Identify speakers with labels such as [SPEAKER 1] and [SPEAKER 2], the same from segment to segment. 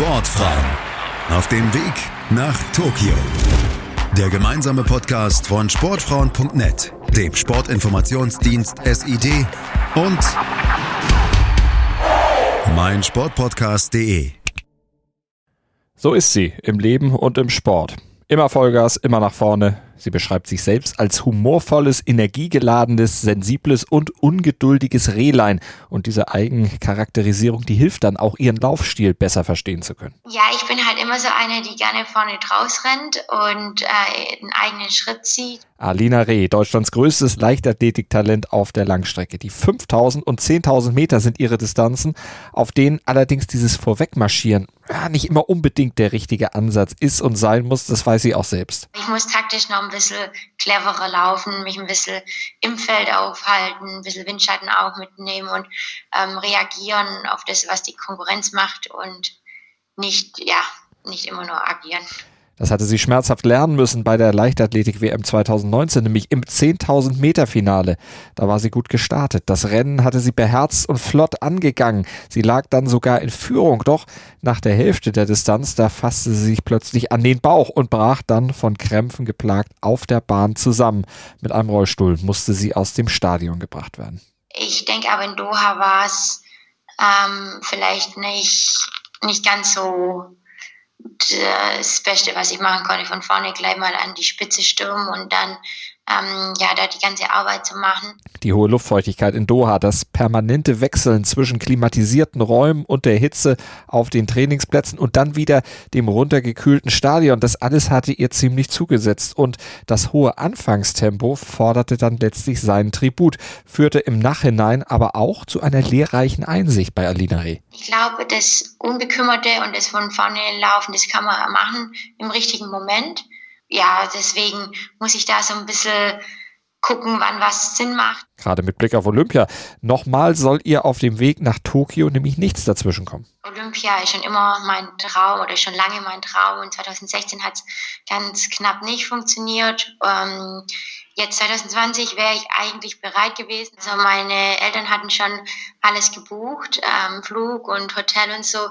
[SPEAKER 1] Sportfrauen auf dem Weg nach Tokio. Der gemeinsame Podcast von Sportfrauen.net, dem Sportinformationsdienst SID und meinsportpodcast.de.
[SPEAKER 2] So ist sie im Leben und im Sport. Immer Vollgas, immer nach vorne. Sie beschreibt sich selbst als humorvolles, energiegeladenes, sensibles und ungeduldiges Rehlein. Und diese Eigencharakterisierung, die hilft dann auch, ihren Laufstil besser verstehen zu können.
[SPEAKER 3] Ja, ich bin halt immer so eine, die gerne vorne draus rennt und äh, einen eigenen Schritt zieht.
[SPEAKER 2] Alina Reh, Deutschlands größtes Leichtathletiktalent auf der Langstrecke. Die 5000 und 10.000 Meter sind ihre Distanzen, auf denen allerdings dieses Vorwegmarschieren ja, nicht immer unbedingt der richtige Ansatz ist und sein muss. Das weiß sie auch selbst.
[SPEAKER 3] Ich muss taktisch noch ein bisschen cleverer laufen, mich ein bisschen im Feld aufhalten, ein bisschen Windschatten auch mitnehmen und ähm, reagieren auf das, was die Konkurrenz macht und nicht, ja, nicht immer nur agieren.
[SPEAKER 2] Das hatte sie schmerzhaft lernen müssen bei der Leichtathletik-WM 2019, nämlich im 10.000 Meter Finale. Da war sie gut gestartet. Das Rennen hatte sie beherzt und flott angegangen. Sie lag dann sogar in Führung. Doch nach der Hälfte der Distanz, da fasste sie sich plötzlich an den Bauch und brach dann von Krämpfen geplagt auf der Bahn zusammen. Mit einem Rollstuhl musste sie aus dem Stadion gebracht werden.
[SPEAKER 3] Ich denke aber in Doha war es ähm, vielleicht nicht, nicht ganz so das Beste, was ich machen konnte, von vorne gleich mal an die Spitze stürmen und dann ähm, ja, da die ganze Arbeit zu machen.
[SPEAKER 2] Die hohe Luftfeuchtigkeit in Doha, das permanente Wechseln zwischen klimatisierten Räumen und der Hitze auf den Trainingsplätzen und dann wieder dem runtergekühlten Stadion, das alles hatte ihr ziemlich zugesetzt und das hohe Anfangstempo forderte dann letztlich seinen Tribut, führte im Nachhinein aber auch zu einer lehrreichen Einsicht bei Alina Reh.
[SPEAKER 3] Ich glaube, das Unbekümmerte und das von vorne laufen, das kann man machen im richtigen Moment ja, deswegen muss ich da so ein bisschen gucken, wann was Sinn macht.
[SPEAKER 2] Gerade mit Blick auf Olympia. Nochmal soll ihr auf dem Weg nach Tokio nämlich nichts dazwischen kommen.
[SPEAKER 3] Olympia ist schon immer mein Traum oder schon lange mein Traum und 2016 hat es ganz knapp nicht funktioniert. Ähm, jetzt 2020 wäre ich eigentlich bereit gewesen. Also meine Eltern hatten schon alles gebucht, ähm, Flug und Hotel und so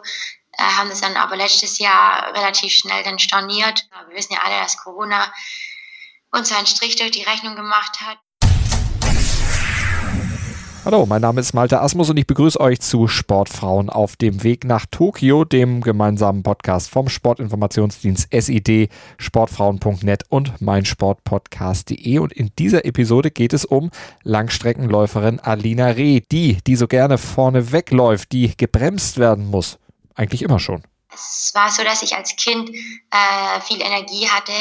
[SPEAKER 3] haben das dann aber letztes Jahr relativ schnell dann storniert. Wir wissen ja alle, dass Corona uns einen Strich durch die Rechnung gemacht hat.
[SPEAKER 2] Hallo, mein Name ist Malte Asmus und ich begrüße euch zu Sportfrauen auf dem Weg nach Tokio, dem gemeinsamen Podcast vom Sportinformationsdienst SID, sportfrauen.net und meinsportpodcast.de. Und in dieser Episode geht es um Langstreckenläuferin Alina Reh, die, die so gerne vorne wegläuft, die gebremst werden muss eigentlich immer schon.
[SPEAKER 3] Es war so, dass ich als Kind äh, viel Energie hatte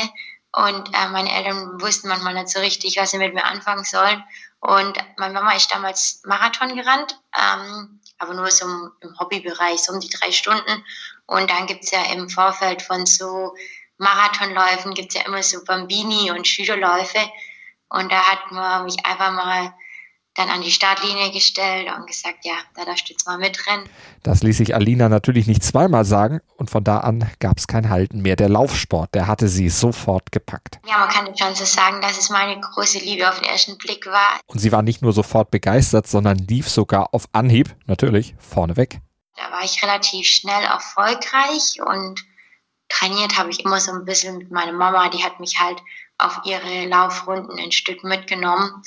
[SPEAKER 3] und äh, meine Eltern wussten manchmal nicht so richtig, was sie mit mir anfangen sollen. Und meine Mama ist damals Marathon gerannt, ähm, aber nur so im Hobbybereich, so um die drei Stunden. Und dann gibt es ja im Vorfeld von so Marathonläufen, gibt es ja immer so Bambini und Schülerläufe. Und da hat man mich einfach mal dann an die Startlinie gestellt und gesagt, ja, da darfst du jetzt mal mitrennen.
[SPEAKER 2] Das ließ sich Alina natürlich nicht zweimal sagen und von da an gab es kein Halten mehr. Der Laufsport, der hatte sie sofort gepackt.
[SPEAKER 3] Ja, man kann schon so sagen, dass es meine große Liebe auf den ersten Blick war.
[SPEAKER 2] Und sie war nicht nur sofort begeistert, sondern lief sogar auf Anhieb, natürlich, vorneweg.
[SPEAKER 3] Da war ich relativ schnell erfolgreich und trainiert habe ich immer so ein bisschen mit meiner Mama. Die hat mich halt auf ihre Laufrunden ein Stück mitgenommen.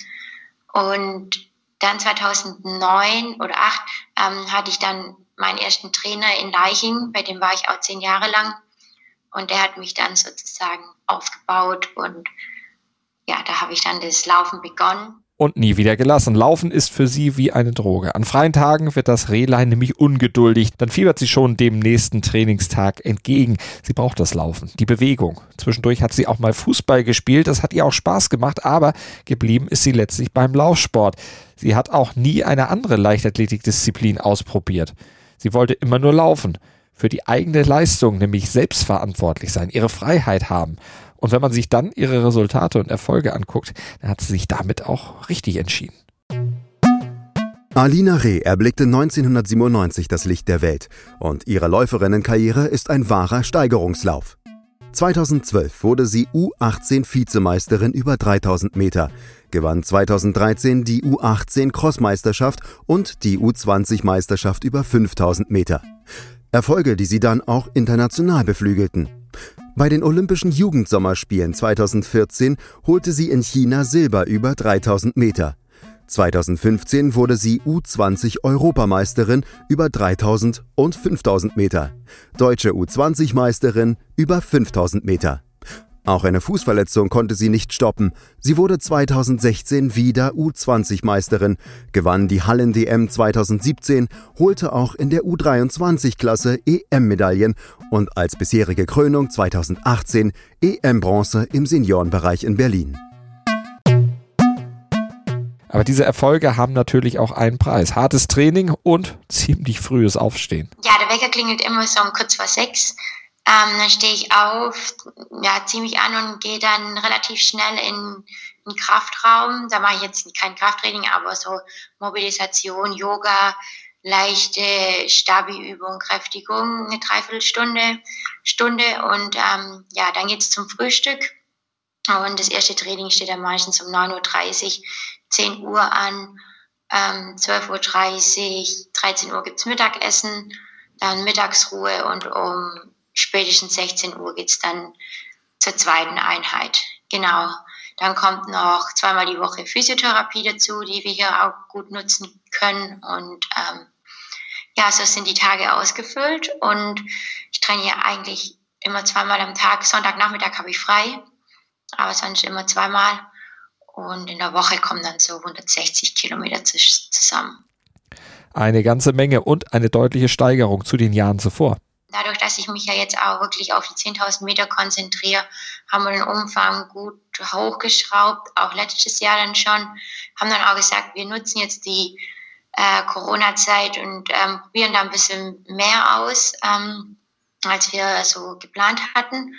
[SPEAKER 3] Und dann 2009 oder 2008 ähm, hatte ich dann meinen ersten Trainer in Leiching, bei dem war ich auch zehn Jahre lang. Und der hat mich dann sozusagen aufgebaut und ja, da habe ich dann das Laufen begonnen
[SPEAKER 2] und nie wieder gelassen. Laufen ist für sie wie eine Droge. An freien Tagen wird das Rehlein nämlich ungeduldig. Dann fiebert sie schon dem nächsten Trainingstag entgegen. Sie braucht das Laufen, die Bewegung. Zwischendurch hat sie auch mal Fußball gespielt. Das hat ihr auch Spaß gemacht, aber geblieben ist sie letztlich beim Laufsport. Sie hat auch nie eine andere Leichtathletikdisziplin ausprobiert. Sie wollte immer nur laufen. Für die eigene Leistung, nämlich selbstverantwortlich sein, ihre Freiheit haben. Und wenn man sich dann ihre Resultate und Erfolge anguckt, dann hat sie sich damit auch richtig entschieden.
[SPEAKER 1] Alina Reh erblickte 1997 das Licht der Welt und ihre Läuferinnenkarriere ist ein wahrer Steigerungslauf. 2012 wurde sie U18-Vizemeisterin über 3000 Meter, gewann 2013 die U18-Crossmeisterschaft und die U20-Meisterschaft über 5000 Meter. Erfolge, die sie dann auch international beflügelten. Bei den Olympischen Jugendsommerspielen 2014 holte sie in China Silber über 3000 Meter. 2015 wurde sie U20-Europameisterin über 3000 und 5000 Meter, deutsche U20-Meisterin über 5000 Meter. Auch eine Fußverletzung konnte sie nicht stoppen. Sie wurde 2016 wieder U20-Meisterin, gewann die Hallen-DM 2017, holte auch in der U23-Klasse EM-Medaillen und als bisherige Krönung 2018 EM-Bronze im Seniorenbereich in Berlin.
[SPEAKER 2] Aber diese Erfolge haben natürlich auch einen Preis. Hartes Training und ziemlich frühes Aufstehen.
[SPEAKER 3] Ja, der Wecker klingelt immer so um kurz vor sechs. Ähm, dann stehe ich auf, ja, ziehe mich an und gehe dann relativ schnell in den Kraftraum. Da mache ich jetzt kein Krafttraining, aber so Mobilisation, Yoga, leichte Stabi-Übung, Kräftigung, eine Dreiviertelstunde, Stunde und ähm, ja, dann geht's zum Frühstück. Und das erste Training steht dann meistens um 9.30 Uhr, 10 Uhr an, ähm, 12.30 Uhr, 13 Uhr gibt's Mittagessen, dann Mittagsruhe und um spätestens 16 Uhr geht's dann zur zweiten Einheit. Genau. Dann kommt noch zweimal die Woche Physiotherapie dazu, die wir hier auch gut nutzen können. Und ähm, ja, so sind die Tage ausgefüllt. Und ich trainiere eigentlich immer zweimal am Tag. Sonntagnachmittag habe ich frei, aber sonst immer zweimal. Und in der Woche kommen dann so 160 Kilometer zusammen.
[SPEAKER 2] Eine ganze Menge und eine deutliche Steigerung zu den Jahren zuvor
[SPEAKER 3] dadurch, dass ich mich ja jetzt auch wirklich auf die 10.000 Meter konzentriere, haben wir den Umfang gut hochgeschraubt, auch letztes Jahr dann schon, haben dann auch gesagt, wir nutzen jetzt die äh, Corona-Zeit und ähm, probieren da ein bisschen mehr aus, ähm, als wir so geplant hatten.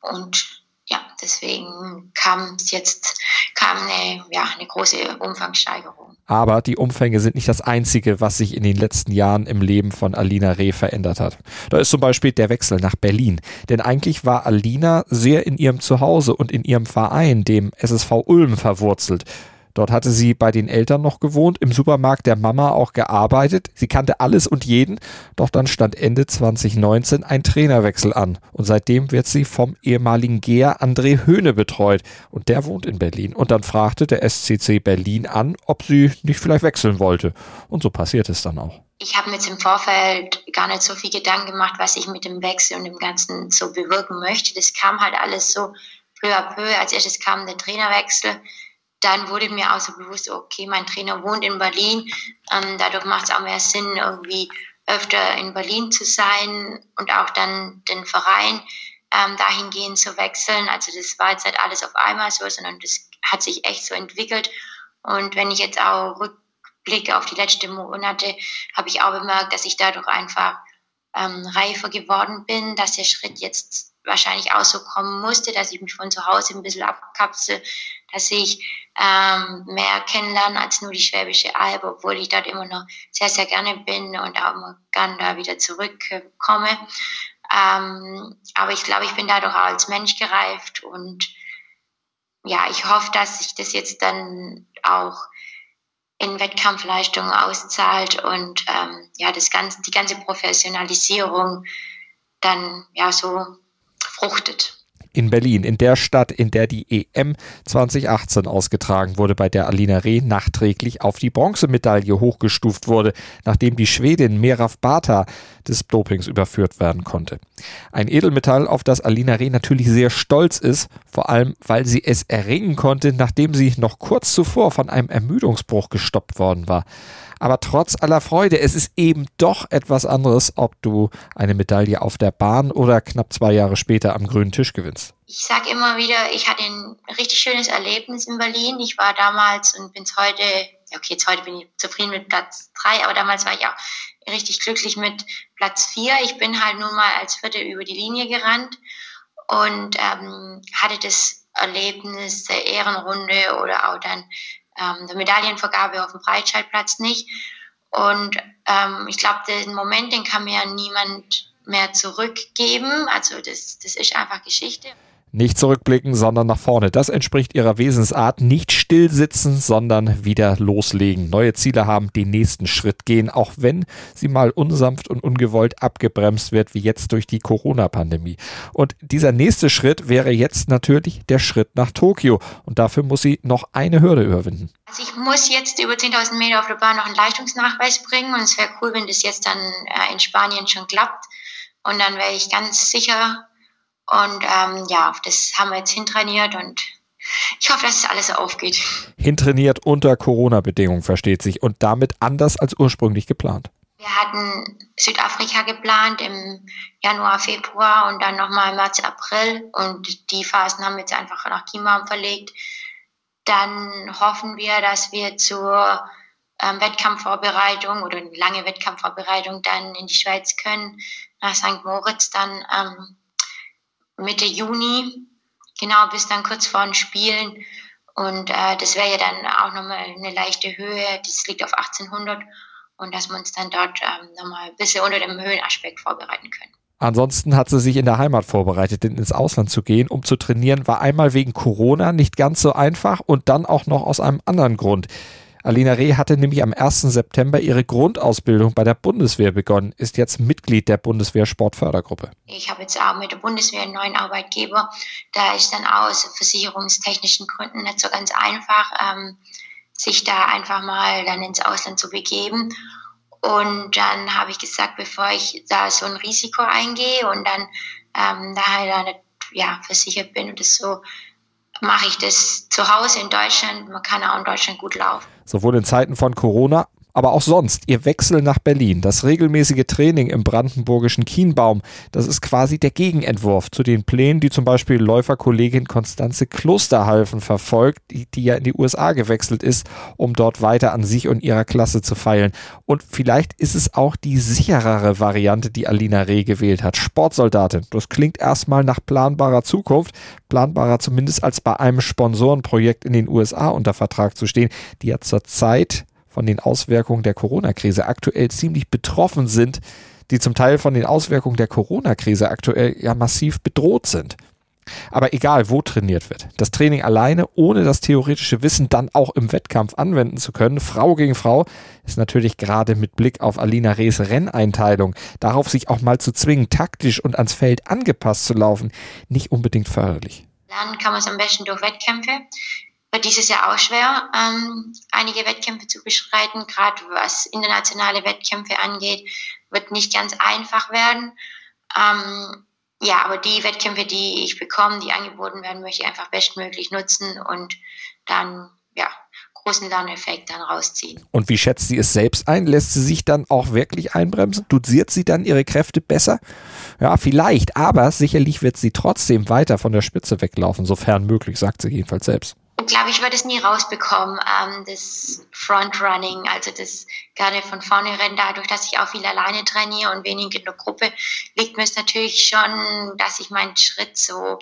[SPEAKER 3] Und ja, deswegen kam es jetzt kam eine, ja, eine große Umfangssteigerung.
[SPEAKER 2] Aber die Umfänge sind nicht das Einzige, was sich in den letzten Jahren im Leben von Alina Reh verändert hat. Da ist zum Beispiel der Wechsel nach Berlin. Denn eigentlich war Alina sehr in ihrem Zuhause und in ihrem Verein, dem SSV Ulm, verwurzelt. Dort hatte sie bei den Eltern noch gewohnt, im Supermarkt der Mama auch gearbeitet. Sie kannte alles und jeden. Doch dann stand Ende 2019 ein Trainerwechsel an. Und seitdem wird sie vom ehemaligen Geher André Höhne betreut. Und der wohnt in Berlin. Und dann fragte der SCC Berlin an, ob sie nicht vielleicht wechseln wollte. Und so passiert es dann auch.
[SPEAKER 3] Ich habe mir jetzt im Vorfeld gar nicht so viel Gedanken gemacht, was ich mit dem Wechsel und dem Ganzen so bewirken möchte. Das kam halt alles so peu à peu. Als erstes kam der Trainerwechsel dann wurde mir auch so bewusst, okay, mein Trainer wohnt in Berlin, ähm, dadurch macht es auch mehr Sinn, irgendwie öfter in Berlin zu sein und auch dann den Verein ähm, dahingehend zu wechseln. Also das war jetzt nicht alles auf einmal so, sondern das hat sich echt so entwickelt. Und wenn ich jetzt auch rückblicke auf die letzten Monate, habe ich auch bemerkt, dass ich dadurch einfach ähm, reifer geworden bin, dass der Schritt jetzt wahrscheinlich auch so kommen musste, dass ich mich von zu Hause ein bisschen abkapsel, dass ich ähm, mehr kennenlerne als nur die Schwäbische Alb, obwohl ich dort immer noch sehr, sehr gerne bin und auch immer gern da wieder zurückkomme. Ähm, aber ich glaube, ich bin dadurch auch als Mensch gereift und ja, ich hoffe, dass sich das jetzt dann auch in Wettkampfleistungen auszahlt und ähm, ja, das ganze, die ganze Professionalisierung dann ja so fruchtet
[SPEAKER 2] in Berlin, in der Stadt, in der die EM 2018 ausgetragen wurde, bei der Alina Reh nachträglich auf die Bronzemedaille hochgestuft wurde, nachdem die Schwedin Meraf Bata des Dopings überführt werden konnte. Ein Edelmetall, auf das Alina Reh natürlich sehr stolz ist, vor allem weil sie es erringen konnte, nachdem sie noch kurz zuvor von einem Ermüdungsbruch gestoppt worden war. Aber trotz aller Freude, es ist eben doch etwas anderes, ob du eine Medaille auf der Bahn oder knapp zwei Jahre später am grünen Tisch gewinnst.
[SPEAKER 3] Ich sage immer wieder, ich hatte ein richtig schönes Erlebnis in Berlin. Ich war damals und bin es heute, okay, jetzt heute bin ich zufrieden mit Platz drei, aber damals war ich auch richtig glücklich mit Platz vier. Ich bin halt nun mal als Vierte über die Linie gerannt und ähm, hatte das Erlebnis der Ehrenrunde oder auch dann ähm, der Medaillenvergabe auf dem Breitscheidplatz nicht. Und ähm, ich glaube, den Moment, den kann mir niemand mehr zurückgeben. Also das, das ist einfach Geschichte.
[SPEAKER 2] Nicht zurückblicken, sondern nach vorne. Das entspricht ihrer Wesensart. Nicht still sitzen, sondern wieder loslegen. Neue Ziele haben, den nächsten Schritt gehen, auch wenn sie mal unsanft und ungewollt abgebremst wird, wie jetzt durch die Corona-Pandemie. Und dieser nächste Schritt wäre jetzt natürlich der Schritt nach Tokio. Und dafür muss sie noch eine Hürde überwinden.
[SPEAKER 3] Also ich muss jetzt über 10.000 Meter auf der Bahn noch einen Leistungsnachweis bringen. Und es wäre cool, wenn das jetzt dann äh, in Spanien schon klappt. Und dann wäre ich ganz sicher und ähm, ja, das haben wir jetzt hintrainiert und ich hoffe, dass es alles aufgeht.
[SPEAKER 2] Hintrainiert unter Corona-Bedingungen, versteht sich, und damit anders als ursprünglich geplant.
[SPEAKER 3] Wir hatten Südafrika geplant im Januar, Februar und dann nochmal im März, April. Und die Phasen haben wir jetzt einfach nach Chiembaum verlegt. Dann hoffen wir, dass wir zur ähm, Wettkampfvorbereitung oder eine lange Wettkampfvorbereitung dann in die Schweiz können, nach St. Moritz dann ähm, Mitte Juni, genau bis dann kurz vor den Spielen. Und äh, das wäre ja dann auch nochmal eine leichte Höhe, das liegt auf 1800 und dass wir uns dann dort ähm, nochmal ein bisschen unter dem Höhenaspekt vorbereiten können.
[SPEAKER 2] Ansonsten hat sie sich in der Heimat vorbereitet, denn ins Ausland zu gehen, um zu trainieren, war einmal wegen Corona nicht ganz so einfach und dann auch noch aus einem anderen Grund. Alina Reh hatte nämlich am 1. September ihre Grundausbildung bei der Bundeswehr begonnen, ist jetzt Mitglied der Bundeswehr Sportfördergruppe.
[SPEAKER 3] Ich habe jetzt auch mit der Bundeswehr einen neuen Arbeitgeber. Da ist dann aus versicherungstechnischen Gründen nicht so ganz einfach, ähm, sich da einfach mal dann ins Ausland zu begeben. Und dann habe ich gesagt, bevor ich da so ein Risiko eingehe und dann ähm, da halt nicht ja, versichert bin und das so mache ich das zu Hause in Deutschland. Man kann auch in Deutschland gut laufen.
[SPEAKER 2] Sowohl in Zeiten von Corona, aber auch sonst, ihr Wechsel nach Berlin, das regelmäßige Training im brandenburgischen Kienbaum, das ist quasi der Gegenentwurf zu den Plänen, die zum Beispiel Läuferkollegin Konstanze Klosterhalfen verfolgt, die, die ja in die USA gewechselt ist, um dort weiter an sich und ihrer Klasse zu feilen. Und vielleicht ist es auch die sicherere Variante, die Alina Reh gewählt hat. Sportsoldatin. Das klingt erstmal nach planbarer Zukunft, planbarer zumindest als bei einem Sponsorenprojekt in den USA unter Vertrag zu stehen, die ja zurzeit von den Auswirkungen der Corona-Krise aktuell ziemlich betroffen sind, die zum Teil von den Auswirkungen der Corona-Krise aktuell ja massiv bedroht sind. Aber egal, wo trainiert wird, das Training alleine, ohne das theoretische Wissen dann auch im Wettkampf anwenden zu können, Frau gegen Frau, ist natürlich gerade mit Blick auf Alina Rees Renneinteilung, darauf sich auch mal zu zwingen, taktisch und ans Feld angepasst zu laufen, nicht unbedingt förderlich.
[SPEAKER 3] Lernen kann man es am besten durch Wettkämpfe wird dieses Jahr auch schwer, ähm, einige Wettkämpfe zu beschreiten. Gerade was internationale Wettkämpfe angeht, wird nicht ganz einfach werden. Ähm, ja, aber die Wettkämpfe, die ich bekomme, die angeboten werden, möchte ich einfach bestmöglich nutzen und dann, ja, großen Lerneffekt dann rausziehen.
[SPEAKER 2] Und wie schätzt sie es selbst ein? Lässt sie sich dann auch wirklich einbremsen? Dosiert sie dann ihre Kräfte besser? Ja, vielleicht, aber sicherlich wird sie trotzdem weiter von der Spitze weglaufen, sofern möglich, sagt sie jedenfalls selbst
[SPEAKER 3] glaube, ich würde es nie rausbekommen, ähm, das Frontrunning, also das gerne von vorne rennen, dadurch, dass ich auch viel alleine trainiere und wenig in der Gruppe, liegt mir es natürlich schon, dass ich meinen Schritt so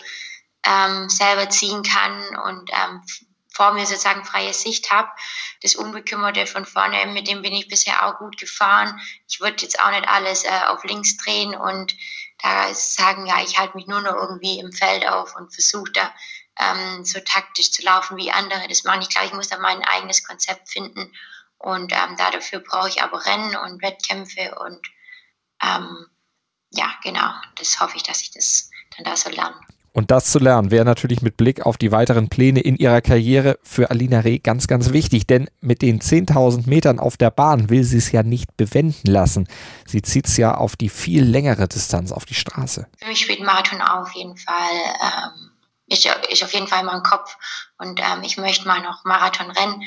[SPEAKER 3] ähm, selber ziehen kann und ähm, vor mir sozusagen freie Sicht habe. Das Unbekümmerte von vorne, mit dem bin ich bisher auch gut gefahren. Ich würde jetzt auch nicht alles äh, auf links drehen und da sagen, ja, ich halte mich nur noch irgendwie im Feld auf und versuche da ähm, so taktisch zu laufen wie andere das machen. Ich glaube, ich muss da mein eigenes Konzept finden und ähm, dafür brauche ich aber Rennen und Wettkämpfe und ähm, ja, genau, das hoffe ich, dass ich das dann da so lerne.
[SPEAKER 2] Und das zu lernen wäre natürlich mit Blick auf die weiteren Pläne in ihrer Karriere für Alina Reh ganz, ganz wichtig. Denn mit den 10.000 Metern auf der Bahn will sie es ja nicht bewenden lassen. Sie zieht es ja auf die viel längere Distanz auf die Straße.
[SPEAKER 3] Für mich spielt Marathon auf jeden Fall ähm, ich, ich auf jeden Fall im Kopf und ähm, ich möchte mal noch Marathon rennen.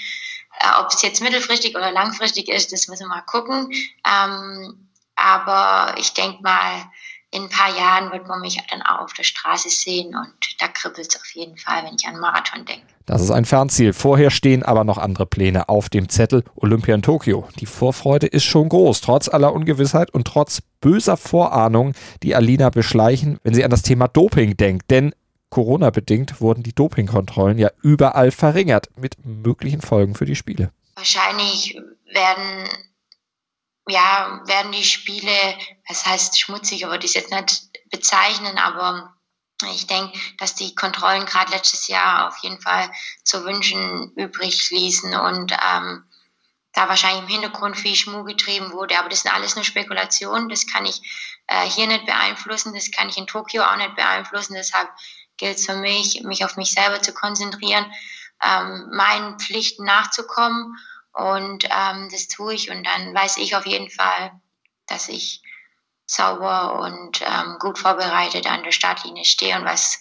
[SPEAKER 3] Äh, Ob es jetzt mittelfristig oder langfristig ist, das müssen wir mal gucken. Ähm, aber ich denke mal, in ein paar Jahren wird man mich dann auch auf der Straße sehen und da kribbelt es auf jeden Fall, wenn ich an Marathon denke.
[SPEAKER 2] Das ist ein Fernziel. Vorher stehen aber noch andere Pläne auf dem Zettel Olympia in Tokio. Die Vorfreude ist schon groß, trotz aller Ungewissheit und trotz böser Vorahnungen, die Alina beschleichen, wenn sie an das Thema Doping denkt. Denn Corona-bedingt wurden die Dopingkontrollen ja überall verringert, mit möglichen Folgen für die Spiele.
[SPEAKER 3] Wahrscheinlich werden, ja, werden die Spiele, das heißt schmutzig, aber die jetzt nicht bezeichnen, aber Ich denke, dass die Kontrollen gerade letztes Jahr auf jeden Fall zu wünschen übrig ließen und ähm, da wahrscheinlich im Hintergrund viel Schmuh getrieben wurde. Aber das sind alles nur Spekulationen. Das kann ich äh, hier nicht beeinflussen. Das kann ich in Tokio auch nicht beeinflussen. Deshalb gilt es für mich, mich auf mich selber zu konzentrieren, ähm, meinen Pflichten nachzukommen. Und ähm, das tue ich. Und dann weiß ich auf jeden Fall, dass ich sauber und ähm, gut vorbereitet an der Startlinie stehe und was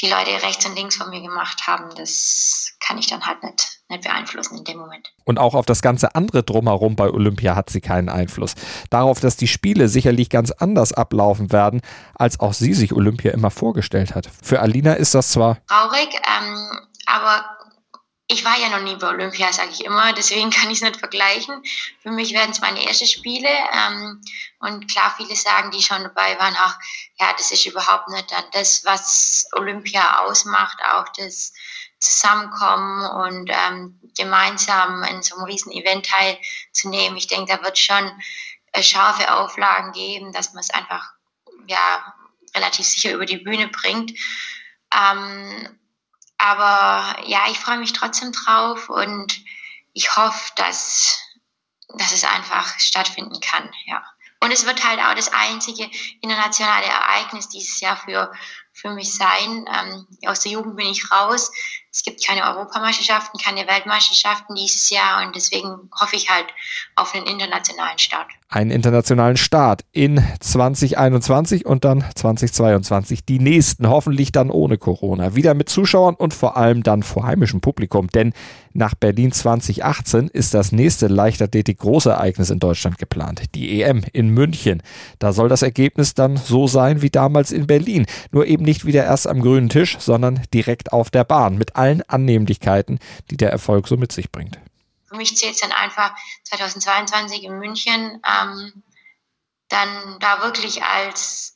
[SPEAKER 3] die Leute rechts und links von mir gemacht haben, das kann ich dann halt nicht, nicht beeinflussen in dem Moment.
[SPEAKER 2] Und auch auf das ganze andere drumherum bei Olympia hat sie keinen Einfluss. Darauf, dass die Spiele sicherlich ganz anders ablaufen werden, als auch sie sich Olympia immer vorgestellt hat. Für Alina ist das zwar
[SPEAKER 3] traurig, ähm, aber ich war ja noch nie bei Olympia, sage ich immer, deswegen kann ich es nicht vergleichen. Für mich werden es meine ersten Spiele. Ähm, und klar, viele sagen, die schon dabei waren, ach, ja, das ist überhaupt nicht dann das, was Olympia ausmacht, auch das Zusammenkommen und ähm, gemeinsam in so einem riesen Event teilzunehmen. Ich denke, da wird schon äh, scharfe Auflagen geben, dass man es einfach ja relativ sicher über die Bühne bringt. Ähm, aber ja, ich freue mich trotzdem drauf und ich hoffe, dass, dass es einfach stattfinden kann, ja. Und es wird halt auch das einzige internationale Ereignis dieses Jahr für, für mich sein. Ähm, aus der Jugend bin ich raus. Es gibt keine Europameisterschaften, keine Weltmeisterschaften dieses Jahr und deswegen hoffe ich halt auf einen internationalen Start.
[SPEAKER 2] Einen internationalen Start in 2021 und dann 2022. Die nächsten hoffentlich dann ohne Corona. Wieder mit Zuschauern und vor allem dann vor heimischem Publikum. Denn nach Berlin 2018 ist das nächste Leichtathletik-Großereignis in Deutschland geplant. Die EM in München. Da soll das Ergebnis dann so sein wie damals in Berlin. Nur eben nicht wieder erst am grünen Tisch, sondern direkt auf der Bahn mit allen Annehmlichkeiten, die der Erfolg so mit sich bringt.
[SPEAKER 3] Für mich zählt es dann einfach 2022 in München, ähm, dann da wirklich als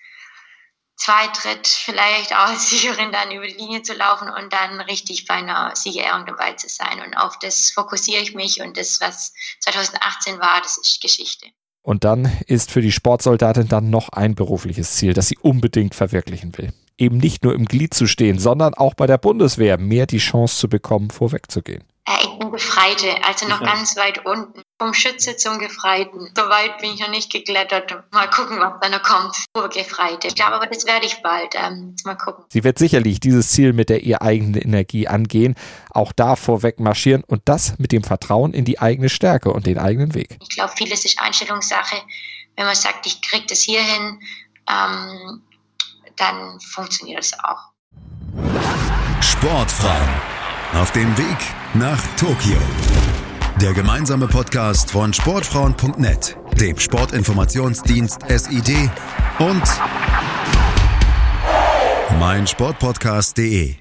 [SPEAKER 3] Zweitritt vielleicht auch als Siegerin dann über die Linie zu laufen und dann richtig bei einer Siegerehrung dabei zu sein. Und auf das fokussiere ich mich und das, was 2018 war, das ist Geschichte.
[SPEAKER 2] Und dann ist für die Sportsoldatin dann noch ein berufliches Ziel, das sie unbedingt verwirklichen will eben nicht nur im Glied zu stehen, sondern auch bei der Bundeswehr mehr die Chance zu bekommen, vorwegzugehen.
[SPEAKER 3] Ich bin Gefreite, also noch ja. ganz weit unten. Vom Schütze zum Gefreiten. So weit bin ich noch nicht geklettert. Mal gucken, was dann noch kommt. Gefreite. Ich glaube aber, das werde ich bald. Ähm, mal gucken.
[SPEAKER 2] Sie wird sicherlich dieses Ziel mit der ihr eigenen Energie angehen, auch da vorweg marschieren und das mit dem Vertrauen in die eigene Stärke und den eigenen Weg.
[SPEAKER 3] Ich glaube, vieles ist Einstellungssache. Wenn man sagt, ich kriege das hier hin, ähm, dann funktioniert es auch.
[SPEAKER 1] Sportfrauen auf dem Weg nach Tokio. Der gemeinsame Podcast von Sportfrauen.net, dem Sportinformationsdienst SID und meinsportpodcast.de.